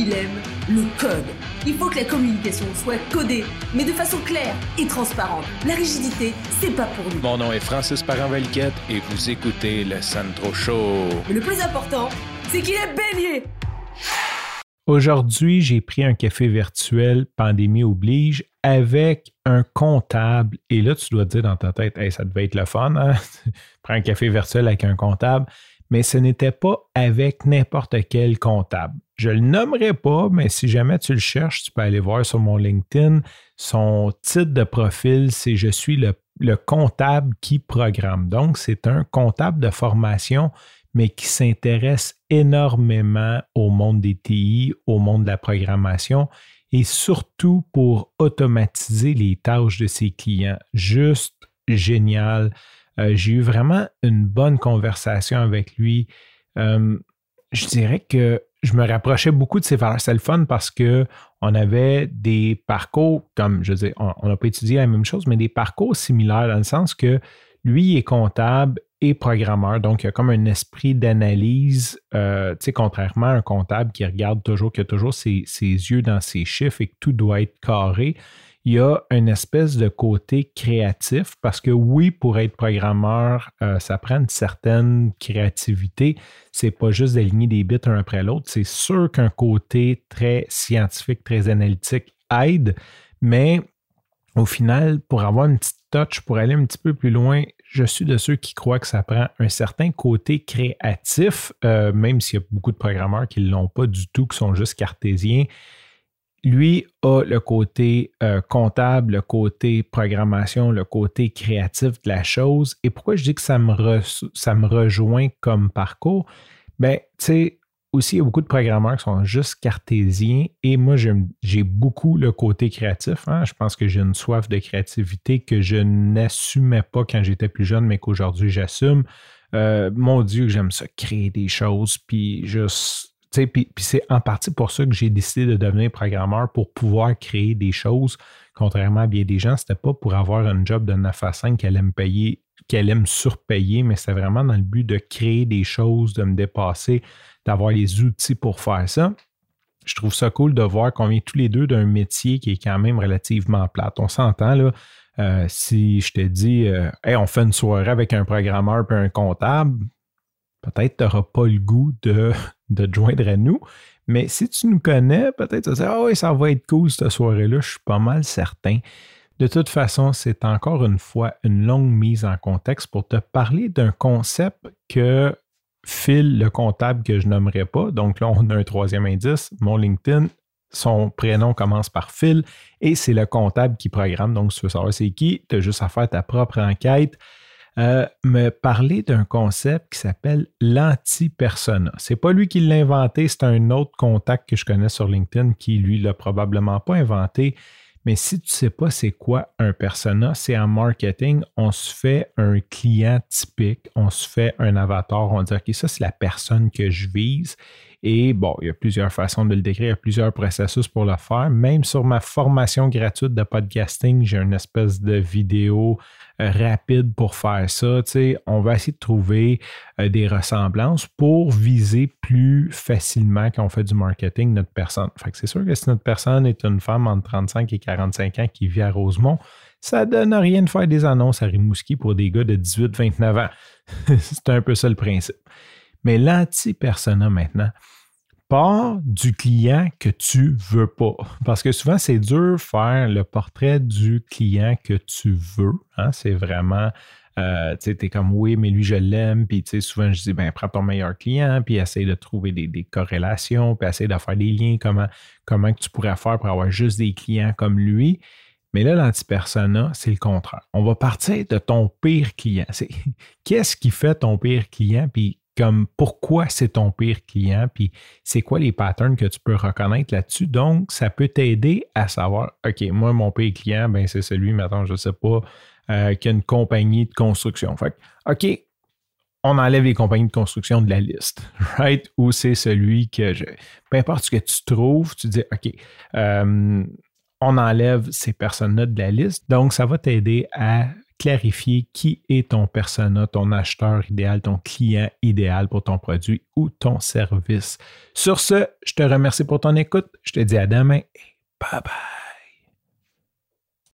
il aime le code. Il faut que la communication soit codée, mais de façon claire et transparente. La rigidité, c'est pas pour nous. Mon nom est Francis parent et vous écoutez le Sandro Show. Mais le plus important, c'est qu'il est bélier. Aujourd'hui, j'ai pris un café virtuel, pandémie oblige, avec un comptable. Et là, tu dois te dire dans ta tête, hey, ça devait être le fun, hein? Prends un café virtuel avec un comptable. Mais ce n'était pas avec n'importe quel comptable. Je le nommerai pas, mais si jamais tu le cherches, tu peux aller voir sur mon LinkedIn. Son titre de profil, c'est Je suis le, le comptable qui programme. Donc, c'est un comptable de formation, mais qui s'intéresse énormément au monde des TI, au monde de la programmation et surtout pour automatiser les tâches de ses clients. Juste génial. Euh, j'ai eu vraiment une bonne conversation avec lui. Euh, je dirais que je me rapprochais beaucoup de ses valeurs. C'est le fun parce que on avait des parcours, comme je dis, on n'a pas étudié la même chose, mais des parcours similaires dans le sens que lui est comptable et programmeur, donc il a comme un esprit d'analyse, euh, tu sais, contrairement à un comptable qui regarde toujours, qui a toujours ses, yeux dans ses chiffres et que tout doit être carré. Il y a une espèce de côté créatif parce que oui, pour être programmeur, euh, ça prend une certaine créativité. C'est pas juste d'aligner des bits un après l'autre. C'est sûr qu'un côté très scientifique, très analytique aide, mais au final, pour avoir une petite touch, pour aller un petit peu plus loin, je suis de ceux qui croient que ça prend un certain côté créatif, euh, même s'il y a beaucoup de programmeurs qui ne l'ont pas du tout, qui sont juste cartésiens. Lui a le côté euh, comptable, le côté programmation, le côté créatif de la chose. Et pourquoi je dis que ça me, rejoint comme parcours? Ben, tu sais, aussi, il y a beaucoup de programmeurs qui sont juste cartésiens et moi, j'ai beaucoup le côté créatif. Hein. Je pense que j'ai une soif de créativité que je n'assumais pas quand j'étais plus jeune, mais qu'aujourd'hui, j'assume. Euh, mon Dieu, j'aime ça, créer des choses, puis juste. Puis, c'est en partie pour ça que j'ai décidé de devenir programmeur pour pouvoir créer des choses. Contrairement à bien des gens, c'était pas pour avoir un job de 9 à 5 qu'elle aime payer, qu'elle aime surpayer, mais c'est vraiment dans le but de créer des choses, de me dépasser, d'avoir les outils pour faire ça. Je trouve ça cool de voir qu'on vient tous les deux d'un métier qui est quand même relativement plate. On s'entend là. Euh, si je te dis, euh, on fait une soirée avec un programmeur et un comptable, peut-être tu n'auras pas le goût de, te joindre à nous. Mais si tu nous connais, peut-être tu vas dire, ah oui, ça va être cool cette soirée-là. Je suis pas mal certain. De toute façon, c'est encore une fois une longue mise en contexte pour te parler d'un concept que Phil, le comptable que je nommerai pas. Donc là, on a un troisième indice. Mon LinkedIn, son prénom commence par Phil et c'est le comptable qui programme. Donc, si tu veux savoir c'est qui, tu as juste à faire ta propre enquête. Euh, me parler d'un concept qui s'appelle l'anti-persona. C'est pas lui qui l'a inventé, c'est un autre contact que je connais sur LinkedIn qui, lui, l'a probablement pas inventé. Mais si tu ne sais pas c'est quoi un persona, c'est en marketing, on se fait un client typique, on se fait un avatar, on dit OK, ça c'est la personne que je vise. Et bon, il y a plusieurs façons de le décrire, plusieurs processus pour le faire. Même sur ma formation gratuite de podcasting, j'ai une espèce de vidéo euh, rapide pour faire ça. on va essayer de trouver euh, des ressemblances pour viser plus facilement quand on fait du marketing notre personne. Fait c'est sûr que si notre personne est une femme entre 35 et 45 ans qui vit à Rosemont, ça donne rien de faire des annonces à Rimouski pour des gars de 18-29 ans. c'est un peu ça le principe. Mais l'anti-persona maintenant part du client que tu veux pas. Parce que souvent, c'est dur de faire le portrait du client que tu veux. Hein. C'est vraiment, euh, tu sais, es comme oui, mais lui, je l'aime. Puis, tu sais, souvent, je dis, ben, prends ton meilleur client, puis essaye de trouver des, corrélations, puis essaye de faire des liens, comment, comment tu pourrais faire pour avoir juste des clients comme lui? Mais là, l'anti-persona, c'est le contraire. On va partir de ton pire client. Qu'est-ce qui fait ton pire client, puis comme pourquoi c'est ton pire client, puis c'est quoi les patterns que tu peux reconnaître là-dessus? Donc, ça peut t'aider à savoir, OK, moi, mon pire client, ben, c'est celui, maintenant, je ne sais pas, euh, qui une compagnie de construction. Fait OK, on enlève les compagnies de construction de la liste, right? Ou c'est celui que je. Peu importe ce que tu trouves, tu dis, OK, euh, on enlève ces personnes-là de la liste. Donc, ça va t'aider à clarifier qui est ton persona, ton acheteur idéal, ton client idéal pour ton produit ou ton service. Sur ce, je te remercie pour ton écoute. Je te dis à demain et bye bye.